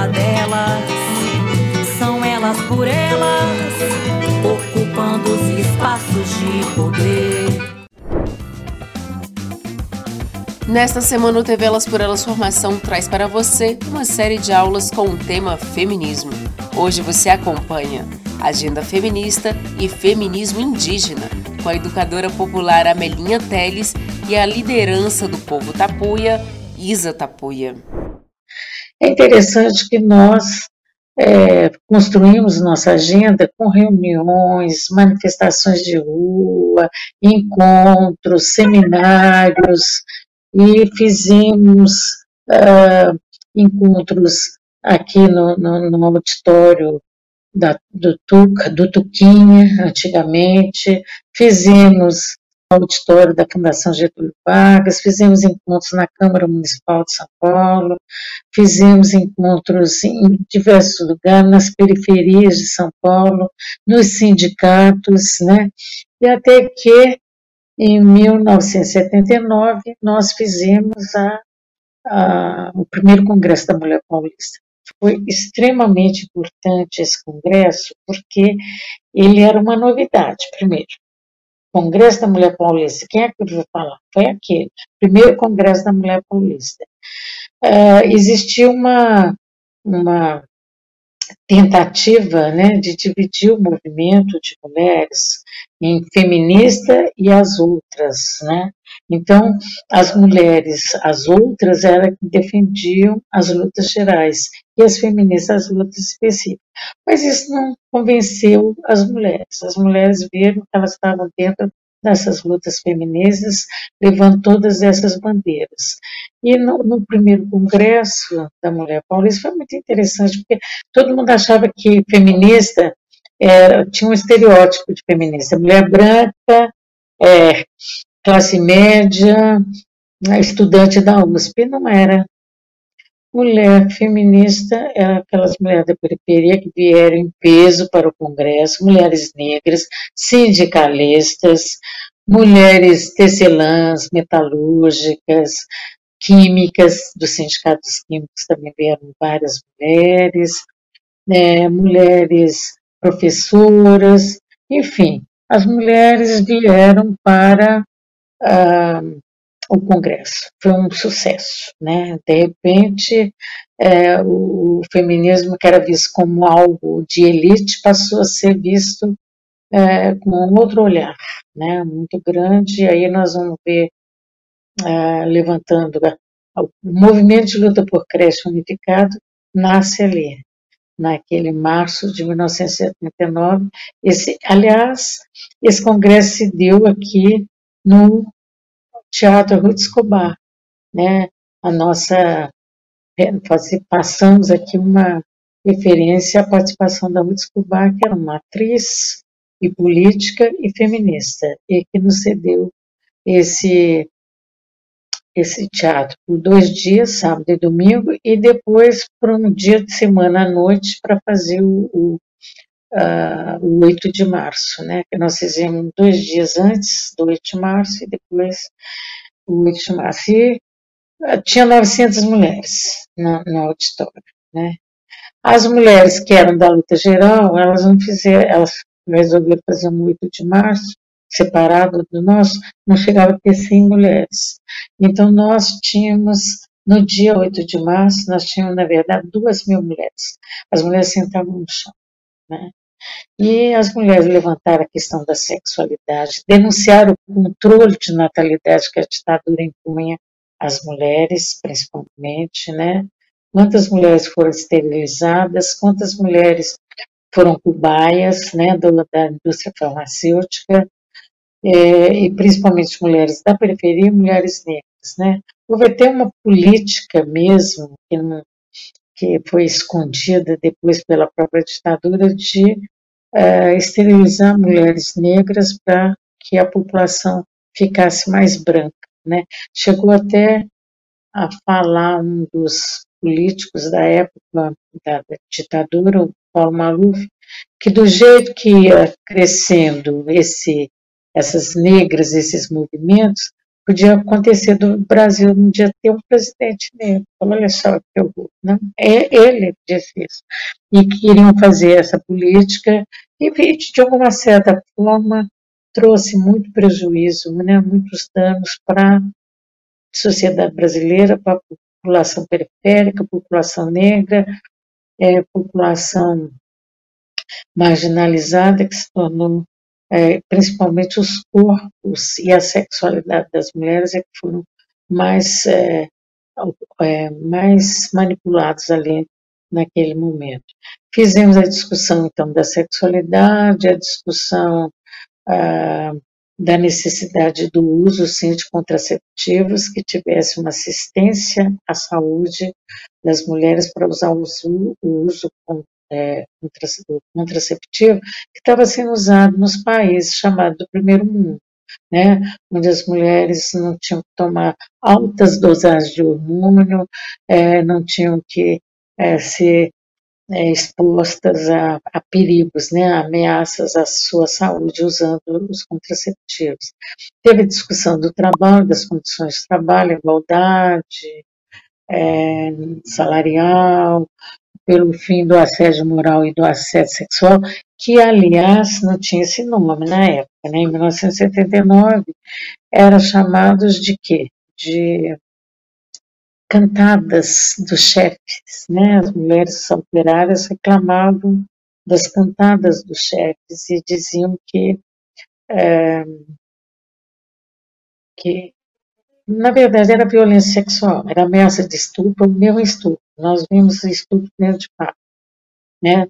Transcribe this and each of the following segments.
Uma delas, são elas por elas, ocupando os espaços de poder. Nesta semana, o TV Elas por Elas Formação traz para você uma série de aulas com o tema feminismo. Hoje você acompanha Agenda Feminista e Feminismo Indígena, com a educadora popular Amelinha Teles e a liderança do povo Tapuia, Isa Tapuia. É interessante que nós é, construímos nossa agenda com reuniões, manifestações de rua, encontros, seminários, e fizemos uh, encontros aqui no, no, no auditório da, do, Tuca, do Tuquinha, antigamente, fizemos auditório da Fundação Getúlio Vargas, fizemos encontros na Câmara Municipal de São Paulo, fizemos encontros em diversos lugares, nas periferias de São Paulo, nos sindicatos, né? E até que em 1979, nós fizemos a, a, o primeiro Congresso da Mulher Paulista. Foi extremamente importante esse congresso, porque ele era uma novidade, primeiro. Congresso da Mulher Paulista, quem é que eu vou falar? Foi aquele, primeiro Congresso da Mulher Paulista. Uh, existia uma, uma tentativa né, de dividir o movimento de mulheres em feminista e as outras, né? Então, as mulheres, as outras, eram que defendiam as lutas gerais e as feministas as lutas específicas. Mas isso não convenceu as mulheres. As mulheres viram que elas estavam dentro dessas lutas feministas, levando todas essas bandeiras. E no, no, primeiro congresso da Mulher Paulista foi muito interessante, porque todo mundo achava que feminista era, tinha um estereótipo de feminista, mulher branca, é, classe média, estudante da USP, não era. Mulher feminista era aquelas mulheres da periferia que vieram em peso para o Congresso, mulheres negras, sindicalistas, mulheres tecelãs, metalúrgicas, químicas, dos sindicatos químicos também vieram várias mulheres, né, mulheres professoras, enfim, as mulheres vieram para ah, o Congresso. Foi um sucesso, né? De repente, é, o feminismo que era visto como algo de elite passou a ser visto é, com outro olhar, né? Muito grande. Aí nós vamos ver é, levantando o movimento de luta por creche unificado nasce ali, naquele março de 1979. Esse, aliás, esse congresso se deu aqui no Teatro Ruth Escobar, né? A nossa é, passamos aqui uma referência à participação da Ruth Escobar, que era uma atriz e política e feminista, e que nos cedeu esse esse teatro por dois dias, sábado e domingo, e depois por um dia de semana à noite para fazer o, o, uh, o 8 de março, né? Nós fizemos dois dias antes do 8 de março e depois o 8 de março. E uh, tinha 900 mulheres no, no auditório, né? As mulheres que eram da luta geral, elas não fizeram, elas resolveram fazer um 8 de março, separado do nosso, não chegava a ter 100 mulheres. Então, nós tínhamos, no dia 8 de março, nós tínhamos, na verdade, duas mil mulheres. As mulheres sentavam no chão. Né? E as mulheres levantaram a questão da sexualidade, denunciaram o controle de natalidade que a ditadura impunha às mulheres, principalmente, né? Quantas mulheres foram esterilizadas, quantas mulheres foram cobaias, né, da, da indústria farmacêutica, é, e principalmente mulheres da periferia e mulheres negras, né? Houve até uma política mesmo, que não, que foi escondida depois pela própria ditadura, de uh, esterilizar mulheres negras para que a população ficasse mais branca. Né? Chegou até a falar um dos políticos da época da ditadura, o Paulo Maluf, que do jeito que ia crescendo esse, essas negras, esses movimentos, podia acontecer do Brasil um dia ter um presidente negro. Olha só que horror. Não? É ele que disse isso. E queriam fazer essa política e, de alguma certa forma, trouxe muito prejuízo, né, muitos danos para a sociedade brasileira, para a população periférica, população negra, é, população marginalizada que se tornou é, principalmente os corpos e a sexualidade das mulheres é que foram mais, é, é, mais manipulados ali naquele momento. Fizemos a discussão, então, da sexualidade, a discussão ah, da necessidade do uso, sim, de contraceptivos que tivesse uma assistência à saúde das mulheres para usar o uso, o uso é, contraceptivo que estava sendo usado nos países chamados do primeiro mundo, né, onde as mulheres não tinham que tomar altas dosagens de hormônio, é, não tinham que é, ser é, expostas a, a, perigos, né, ameaças à sua saúde usando os contraceptivos. Teve discussão do trabalho, das condições de trabalho, igualdade é, salarial, pelo fim do assédio moral e do assédio sexual, que, aliás, não tinha esse nome na época, né? em 1979, eram chamados de quê? De cantadas dos chefes, né? As mulheres operárias reclamavam das cantadas dos chefes e diziam que, é, que na verdade era violência sexual, era ameaça de estupro, meu estupro. Nós vimos estupro dentro de fato. Né?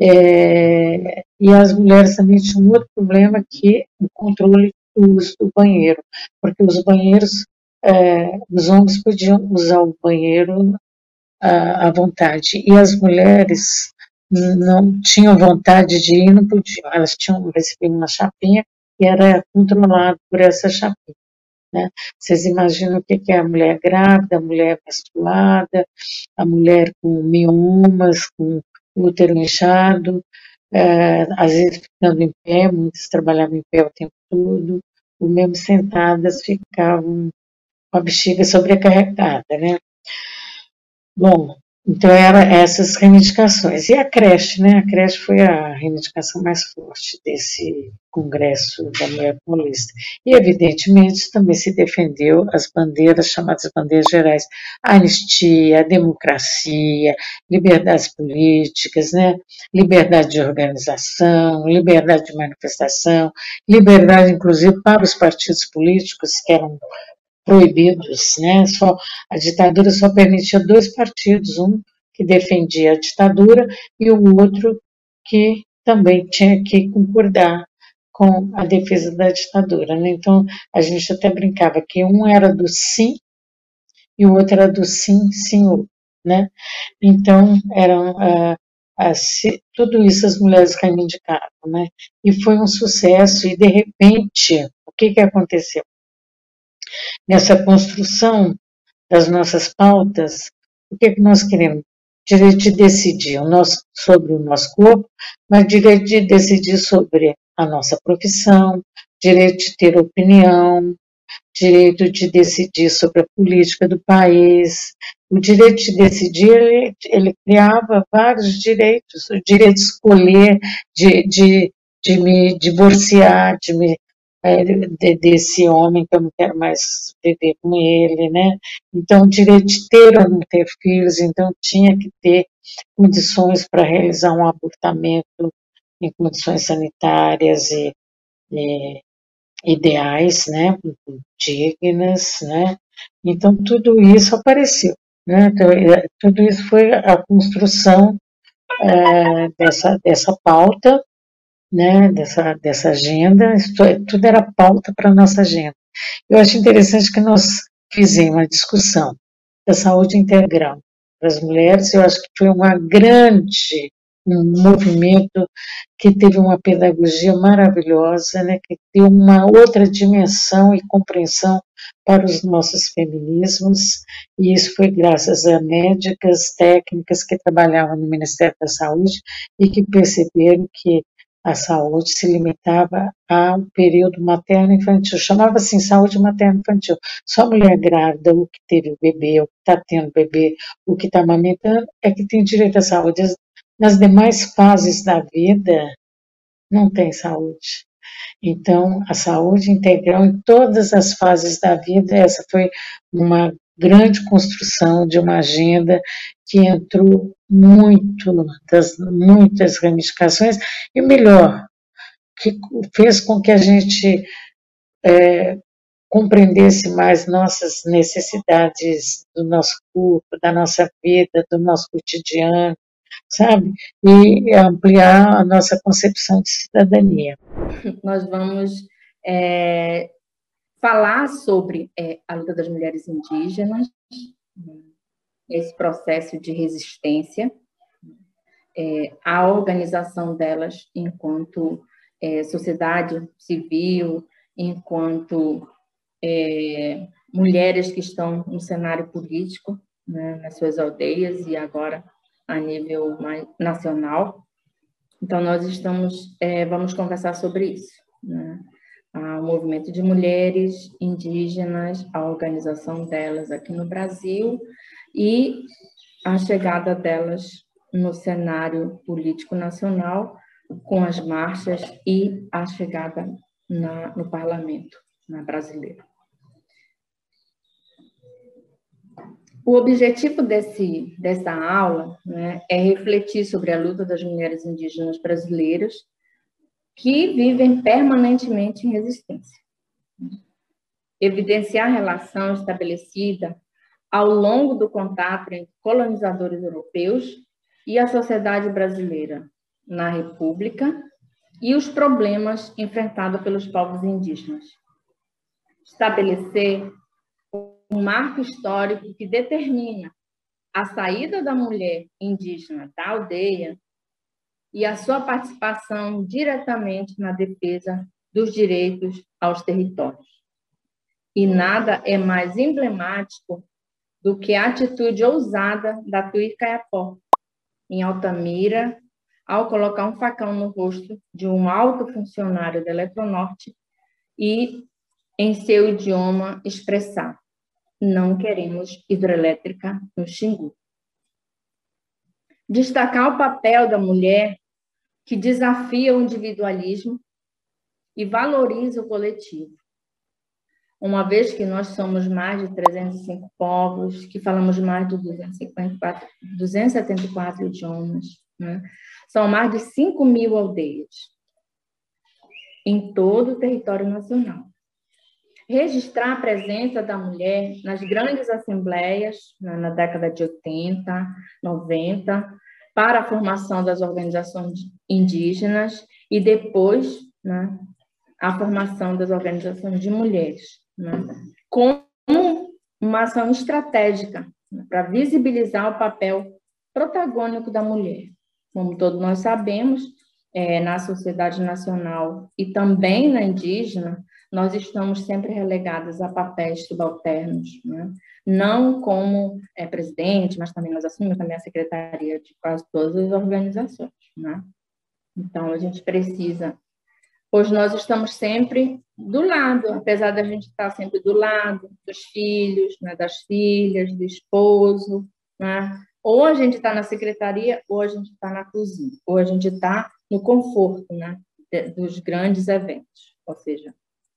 É, e as mulheres também tinham outro problema que o controle do uso do banheiro, porque os banheiros, é, os homens podiam usar o banheiro à, à vontade e as mulheres não tinham vontade de ir, não podiam. Elas tinham recebido uma chapinha e era controlado por essa chapinha. Né? Vocês imaginam o que é a mulher grávida, a mulher menstruada, a mulher com miomas, com útero inchado, é, às vezes ficando em pé, muitas trabalhavam em pé o tempo todo, ou mesmo sentadas ficavam com a bexiga sobrecarregada, né? Bom, então, eram essas reivindicações. E a creche, né? A creche foi a reivindicação mais forte desse Congresso da Mulher Paulista. E, evidentemente, também se defendeu as bandeiras, chamadas bandeiras gerais, a anistia, a democracia, liberdades políticas, né? liberdade de organização, liberdade de manifestação, liberdade, inclusive, para os partidos políticos, que eram proibidos, né? Só a ditadura só permitia dois partidos, um que defendia a ditadura e o outro que também tinha que concordar com a defesa da ditadura, né? Então a gente até brincava que um era do sim e o outro era do sim, senhor, né? Então eram uh, tudo isso as mulheres reivindicavam, né? E foi um sucesso e de repente o que que aconteceu? Nessa construção das nossas pautas, o que, é que nós queremos? Direito de decidir o nosso, sobre o nosso corpo, mas direito de decidir sobre a nossa profissão, direito de ter opinião, direito de decidir sobre a política do país. O direito de decidir, ele, ele criava vários direitos, o direito de escolher, de, de, de me divorciar, de me é, de, desse homem que eu não quero mais viver com ele, né? Então, o direito de ter ou não ter filhos, então tinha que ter condições para realizar um abortamento em condições sanitárias e, e ideais, né? Dignas, né? Então, tudo isso apareceu, né? Então, é, tudo isso foi a construção é, dessa, dessa pauta, né, dessa, dessa agenda, isso, é, tudo era pauta para a nossa agenda. Eu acho interessante que nós fizemos uma discussão da saúde integral para as mulheres, eu acho que foi uma grande um movimento que teve uma pedagogia maravilhosa, né, que deu uma outra dimensão e compreensão para os nossos feminismos, e isso foi graças a médicas, técnicas que trabalhavam no Ministério da Saúde e que perceberam que a saúde se limitava ao período materno-infantil. Chamava assim saúde materno-infantil. Só mulher grávida, o que teve o bebê, o que está tendo bebê, o que está amamentando, é que tem direito à saúde. Nas demais fases da vida, não tem saúde. Então, a saúde integral em todas as fases da vida, essa foi uma grande construção de uma agenda que entrou muito das muitas ramificações e melhor que fez com que a gente é, compreendesse mais nossas necessidades do nosso corpo, da nossa vida, do nosso cotidiano, sabe? E ampliar a nossa concepção de cidadania. Nós vamos é, falar sobre é, a luta das mulheres indígenas, esse processo de resistência, é, a organização delas enquanto é, sociedade civil, enquanto é, mulheres que estão no cenário político, né, nas suas aldeias e agora a nível nacional. Então, nós estamos, é, vamos conversar sobre isso. Né? O movimento de mulheres indígenas, a organização delas aqui no Brasil e a chegada delas no cenário político nacional, com as marchas e a chegada na, no parlamento na brasileiro. O objetivo desse, dessa aula né, é refletir sobre a luta das mulheres indígenas brasileiras que vivem permanentemente em resistência. Evidenciar a relação estabelecida ao longo do contato entre colonizadores europeus e a sociedade brasileira na República e os problemas enfrentados pelos povos indígenas. Estabelecer um marco histórico que determina a saída da mulher indígena da aldeia e a sua participação diretamente na defesa dos direitos aos territórios. E nada é mais emblemático do que a atitude ousada da Tui Caiapó, em Altamira, ao colocar um facão no rosto de um alto funcionário da Eletronorte e, em seu idioma, expressar não queremos hidrelétrica no Xingu. Destacar o papel da mulher que desafia o individualismo e valoriza o coletivo. Uma vez que nós somos mais de 305 povos, que falamos mais de 254, 274 idiomas, né? são mais de 5 mil aldeias em todo o território nacional registrar a presença da mulher nas grandes assembleias, na, na década de 80, 90, para a formação das organizações indígenas e depois né, a formação das organizações de mulheres, né, como uma ação estratégica né, para visibilizar o papel protagônico da mulher. Como todos nós sabemos, é, na sociedade nacional e também na indígena, nós estamos sempre relegadas a papéis subalternos, né? não como é, presidente, mas também nós assumimos também a secretaria de quase todas as organizações. Né? Então, a gente precisa, pois nós estamos sempre do lado, apesar da gente estar sempre do lado dos filhos, né, das filhas, do esposo, né? ou a gente está na secretaria, ou a gente está na cozinha, ou a gente está no conforto né, dos grandes eventos, ou seja,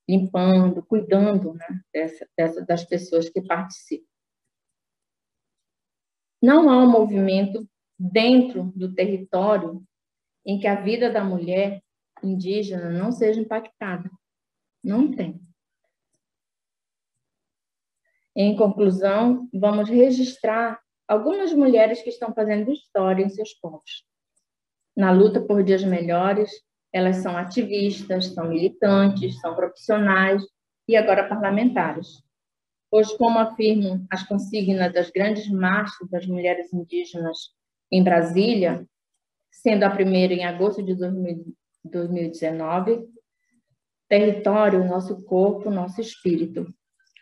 limpando, cuidando né, dessa, dessa, das pessoas que participam. Não há um movimento dentro do território em que a vida da mulher indígena não seja impactada. Não tem. Em conclusão, vamos registrar algumas mulheres que estão fazendo história em seus povos. Na luta por dias melhores, elas são ativistas, são militantes, são profissionais e agora parlamentares. Pois, como afirmam as consignas das grandes marchas das mulheres indígenas em Brasília, sendo a primeira em agosto de 2019, território, nosso corpo, nosso espírito,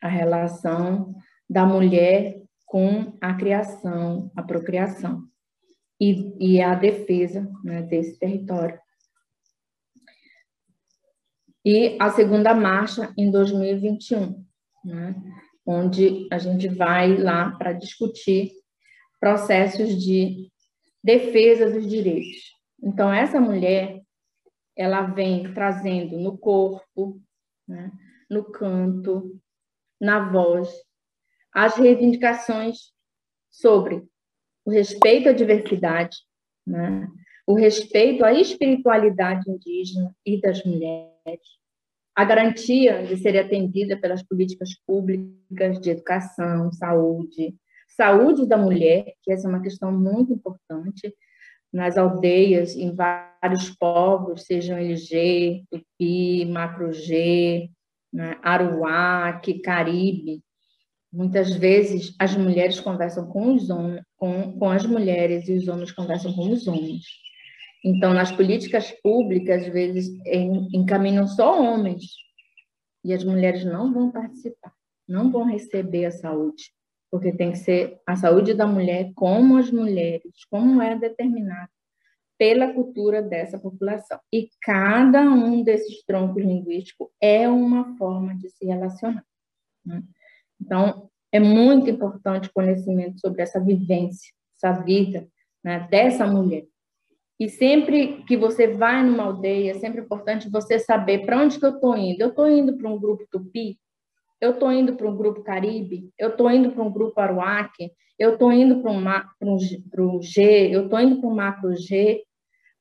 a relação da mulher com a criação, a procriação e, e a defesa né, desse território. E a segunda marcha em 2021, né, onde a gente vai lá para discutir processos de defesa dos direitos. Então, essa mulher, ela vem trazendo no corpo, né, no canto, na voz, as reivindicações sobre o respeito à diversidade, né, o respeito à espiritualidade indígena e das mulheres, a garantia de ser atendida pelas políticas públicas de educação, saúde, saúde da mulher, que essa é uma questão muito importante, nas aldeias, em vários povos, sejam LG, Tupi, Macro-G, né, Aruac, Caribe. Muitas vezes as mulheres conversam com, os homens, com, com as mulheres e os homens conversam com os homens. Então, nas políticas públicas, às vezes, encaminham só homens e as mulheres não vão participar, não vão receber a saúde porque tem que ser a saúde da mulher como as mulheres, como é determinado pela cultura dessa população. E cada um desses troncos linguísticos é uma forma de se relacionar. Né? Então, é muito importante o conhecimento sobre essa vivência, essa vida né, dessa mulher. E sempre que você vai numa aldeia, é sempre importante você saber para onde que eu estou indo. Eu estou indo para um grupo tupi, eu estou indo para um grupo Caribe, eu estou indo para um grupo Aruac, eu estou indo para um, G, eu estou indo para um macro G,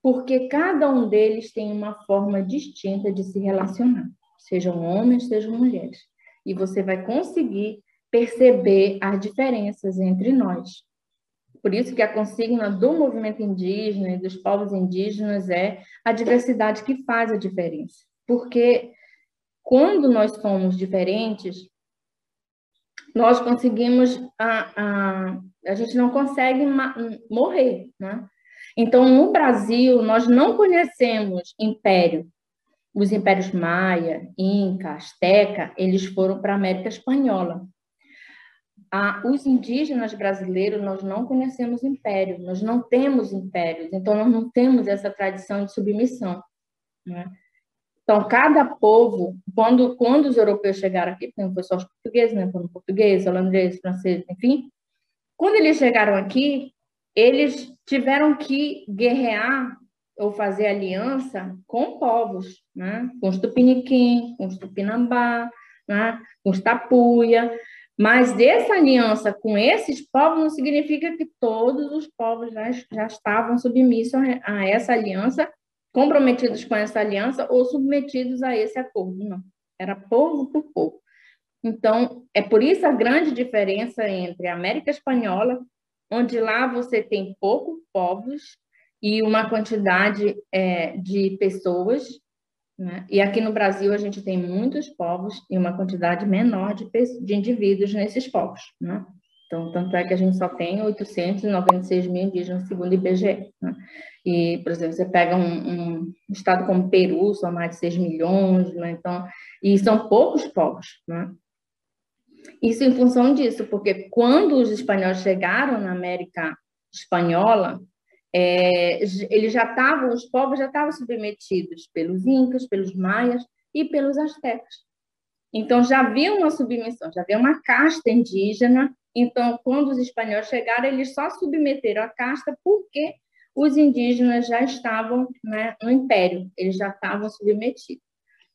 porque cada um deles tem uma forma distinta de se relacionar, sejam homens, sejam mulheres. E você vai conseguir perceber as diferenças entre nós. Por isso que a consigna do movimento indígena e dos povos indígenas é a diversidade que faz a diferença. Porque quando nós somos diferentes, nós conseguimos a, a, a gente não consegue morrer, né? Então, no Brasil, nós não conhecemos império. Os impérios Maia, Inca, Azteca, eles foram para a América Espanhola. Ah, os indígenas brasileiros, nós não conhecemos império, nós não temos impérios, então nós não temos essa tradição de submissão. Né? Então, cada povo, quando, quando os europeus chegaram aqui, não foi só os portugueses, né? Foram portugueses, holandeses, franceses, enfim. Quando eles chegaram aqui, eles tiveram que guerrear ou fazer aliança com povos, né? com os tupiniquim, com os tupinambá, né? com os tapuia. Mas essa aliança com esses povos não significa que todos os povos já, já estavam submissos a essa aliança comprometidos com essa aliança ou submetidos a esse acordo, não. Era povo por povo. Então, é por isso a grande diferença entre a América Espanhola, onde lá você tem poucos povos e uma quantidade é, de pessoas, né? e aqui no Brasil a gente tem muitos povos e uma quantidade menor de, de indivíduos nesses povos. Né? Então, tanto é que a gente só tem 896 mil indígenas, segundo o IBGE. Né? E, por exemplo, você pega um, um, estado como Peru, são mais de 6 milhões, né? então, e são poucos povos. Né? Isso em função disso, porque quando os espanhóis chegaram na América Espanhola, é, eles já estavam, os povos já estavam submetidos pelos incas, pelos maias e pelos astecas. Então já havia uma submissão, já havia uma casta indígena então, quando os espanhóis chegaram, eles só submeteram a casta porque os indígenas já estavam né, no império, eles já estavam submetidos.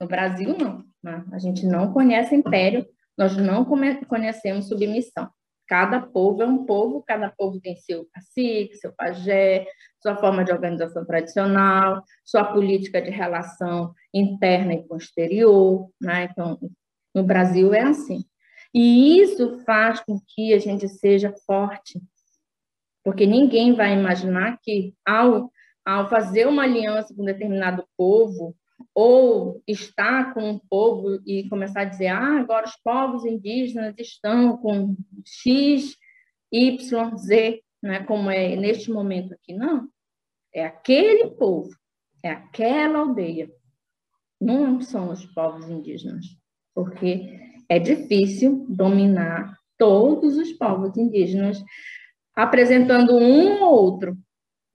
No Brasil, não. Né? A gente não conhece império, nós não conhecemos submissão. Cada povo é um povo, cada povo tem seu cacique, seu pajé, sua forma de organização tradicional, sua política de relação interna e posterior. Né? Então, no Brasil é assim. E isso faz com que a gente seja forte, porque ninguém vai imaginar que, ao, ao fazer uma aliança com um determinado povo, ou estar com um povo e começar a dizer, ah, agora os povos indígenas estão com X, Y, Z, né, como é neste momento aqui. Não, é aquele povo, é aquela aldeia. Não são os povos indígenas, porque é difícil dominar todos os povos indígenas, apresentando um ou outro,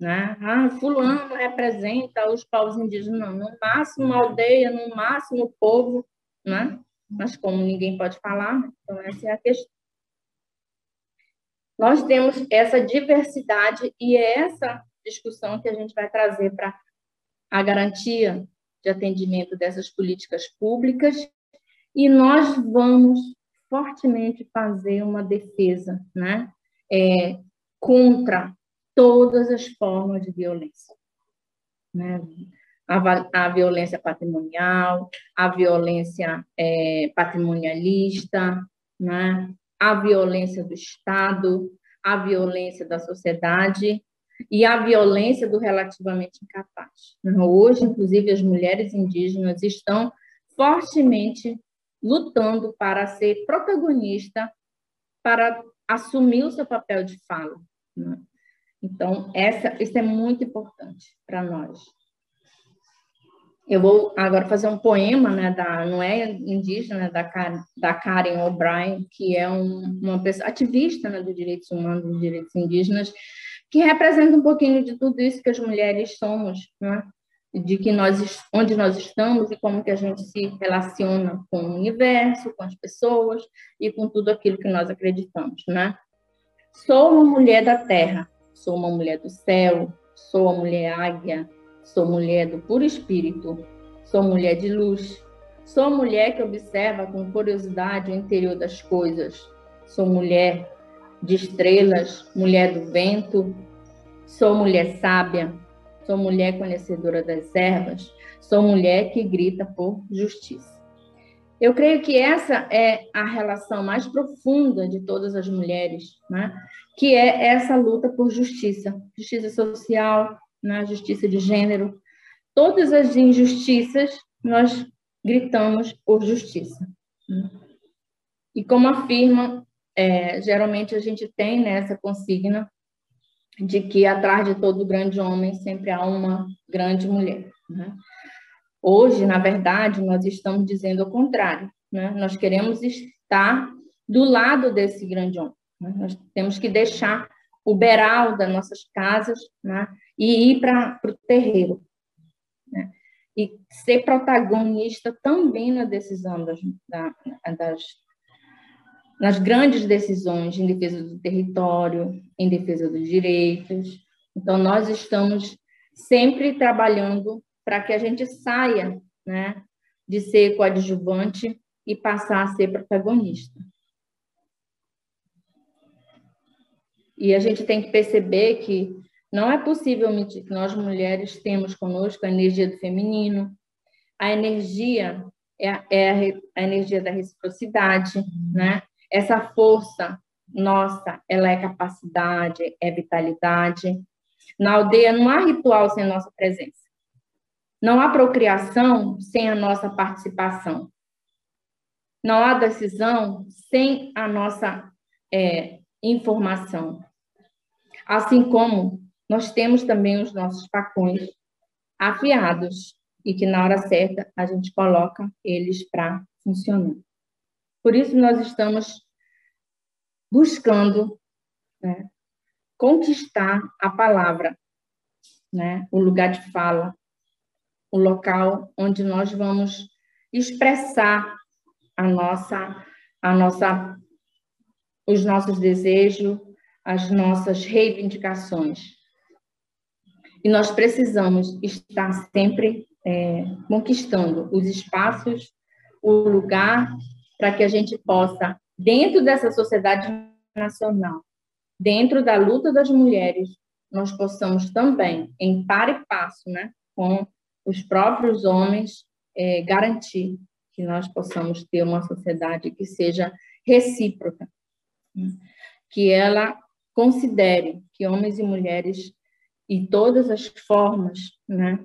né? Ah, fulano representa os povos indígenas, não, no máximo aldeia, no máximo povo, né? Mas como ninguém pode falar, então essa é a questão. Nós temos essa diversidade e é essa discussão que a gente vai trazer para a garantia de atendimento dessas políticas públicas e nós vamos fortemente fazer uma defesa, né? É, contra todas as formas de violência. Né? A, a, violência patrimonial, a violência é, patrimonialista, né? a violência do Estado, a violência da sociedade e a violência do relativamente incapaz. Hoje, inclusive, as mulheres indígenas estão fortemente lutando para ser protagonista, para assumir o seu papel de fala. Né? Então, essa, isso é muito importante para nós. Eu vou agora fazer um poema, né, da, não é indígena, da, da Karen O'Brien, que é um, uma pessoa ativista né, dos direitos humanos, dos direitos indígenas, que representa um pouquinho de tudo isso que as mulheres somos, né? De que nós, onde nós estamos e como que a gente se relaciona com o universo, com as pessoas e com tudo aquilo que nós acreditamos, né? Sou uma mulher da terra, sou uma mulher do céu, sou a mulher águia, sou mulher do puro espírito, sou mulher de luz, sou mulher que observa com curiosidade o interior das coisas, sou mulher de estrelas, mulher do vento, sou mulher sábia, sou mulher conhecedora das ervas, sou mulher que grita por justiça. Eu creio que essa é a relação mais profunda de todas as mulheres, né? que é essa luta por justiça, justiça social, né? justiça de gênero. Todas as injustiças, nós gritamos por justiça. Né? E como afirma, é, geralmente a gente tem nessa consigna de que atrás de todo grande homem sempre há uma grande mulher. Né? Hoje, na verdade, nós estamos dizendo o contrário. Né? Nós queremos estar do lado desse grande homem. Né? Nós temos que deixar o beral das nossas casas né? e ir para o terreiro. Né? E ser protagonista também na decisão das, das, nas grandes decisões em defesa do território, em defesa dos direitos. Então, nós estamos sempre trabalhando para que a gente saia né, de ser coadjuvante e passar a ser protagonista. E a gente tem que perceber que não é possível omitir que nós mulheres temos conosco a energia do feminino, a energia é a, é a energia da reciprocidade, né? Essa força nossa, ela é capacidade, é vitalidade. Na aldeia não há ritual sem nossa presença. Não há procriação sem a nossa participação. Não há decisão sem a nossa é, informação. Assim como nós temos também os nossos facões afiados e que na hora certa a gente coloca eles para funcionar. Por isso nós estamos buscando né, conquistar a palavra, né, o lugar de fala, o local onde nós vamos expressar a nossa, a nossa, os nossos desejos, as nossas reivindicações. E nós precisamos estar sempre é, conquistando os espaços, o lugar para que a gente possa, dentro dessa sociedade nacional, dentro da luta das mulheres, nós possamos também, em par e passo, né, com os próprios homens, é, garantir que nós possamos ter uma sociedade que seja recíproca, que ela considere que homens e mulheres e todas as formas, né,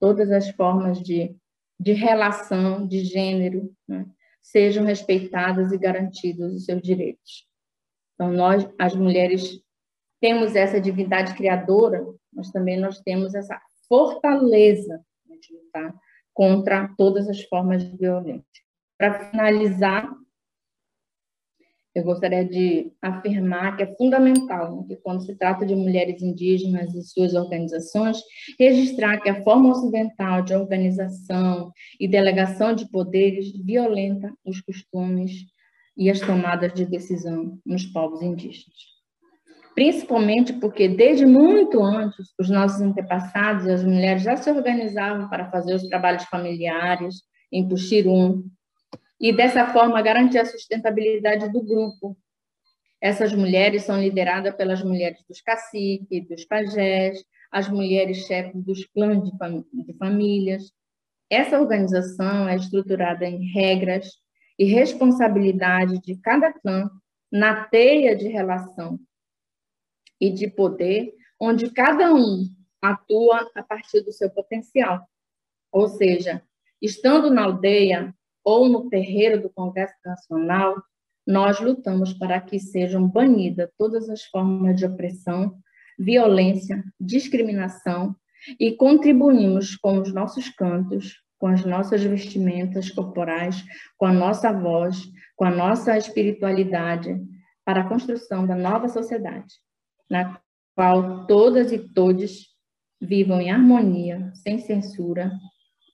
todas as formas de, de relação, de gênero, né, sejam respeitadas e garantidos os seus direitos. Então, nós, as mulheres, temos essa divindade criadora, mas também nós temos essa fortaleza de lutar contra todas as formas de violência. Para finalizar, eu gostaria de afirmar que é fundamental né, que, quando se trata de mulheres indígenas e suas organizações, registrar que a forma ocidental de organização e delegação de poderes violenta os costumes e as tomadas de decisão nos povos indígenas. Principalmente porque, desde muito antes, os nossos antepassados e as mulheres já se organizavam para fazer os trabalhos familiares, em Puxirum, e dessa forma garantir a sustentabilidade do grupo. Essas mulheres são lideradas pelas mulheres dos caciques, dos pajés, as mulheres chefes dos clãs de, fam de famílias. Essa organização é estruturada em regras e responsabilidade de cada clã na teia de relação e de poder, onde cada um atua a partir do seu potencial. Ou seja, estando na aldeia, ou no terreiro do Congresso Nacional, nós lutamos para que sejam banidas todas as formas de opressão, violência, discriminação e contribuímos com os nossos cantos, com as nossas vestimentas corporais, com a nossa voz, com a nossa espiritualidade para a construção da nova sociedade, na qual todas e todos vivam em harmonia, sem censura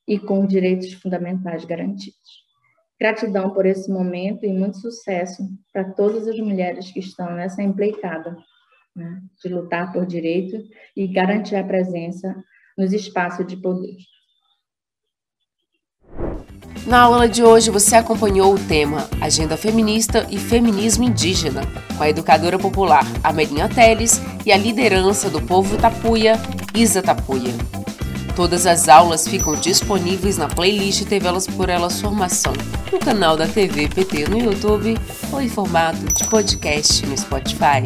e com direitos fundamentais garantidos. Gratidão por esse momento e muito sucesso para todas as mulheres que estão nessa empreitada né, de lutar por direito e garantir a presença nos espaços de poder. Na aula de hoje você acompanhou o tema Agenda Feminista e Feminismo Indígena, com a educadora popular Amelinha Teles e a liderança do povo Tapuia, Isa Tapuia. Todas as aulas ficam disponíveis na playlist TV Elas por Elas Formação, no canal da TV PT no YouTube ou em formato de podcast no Spotify.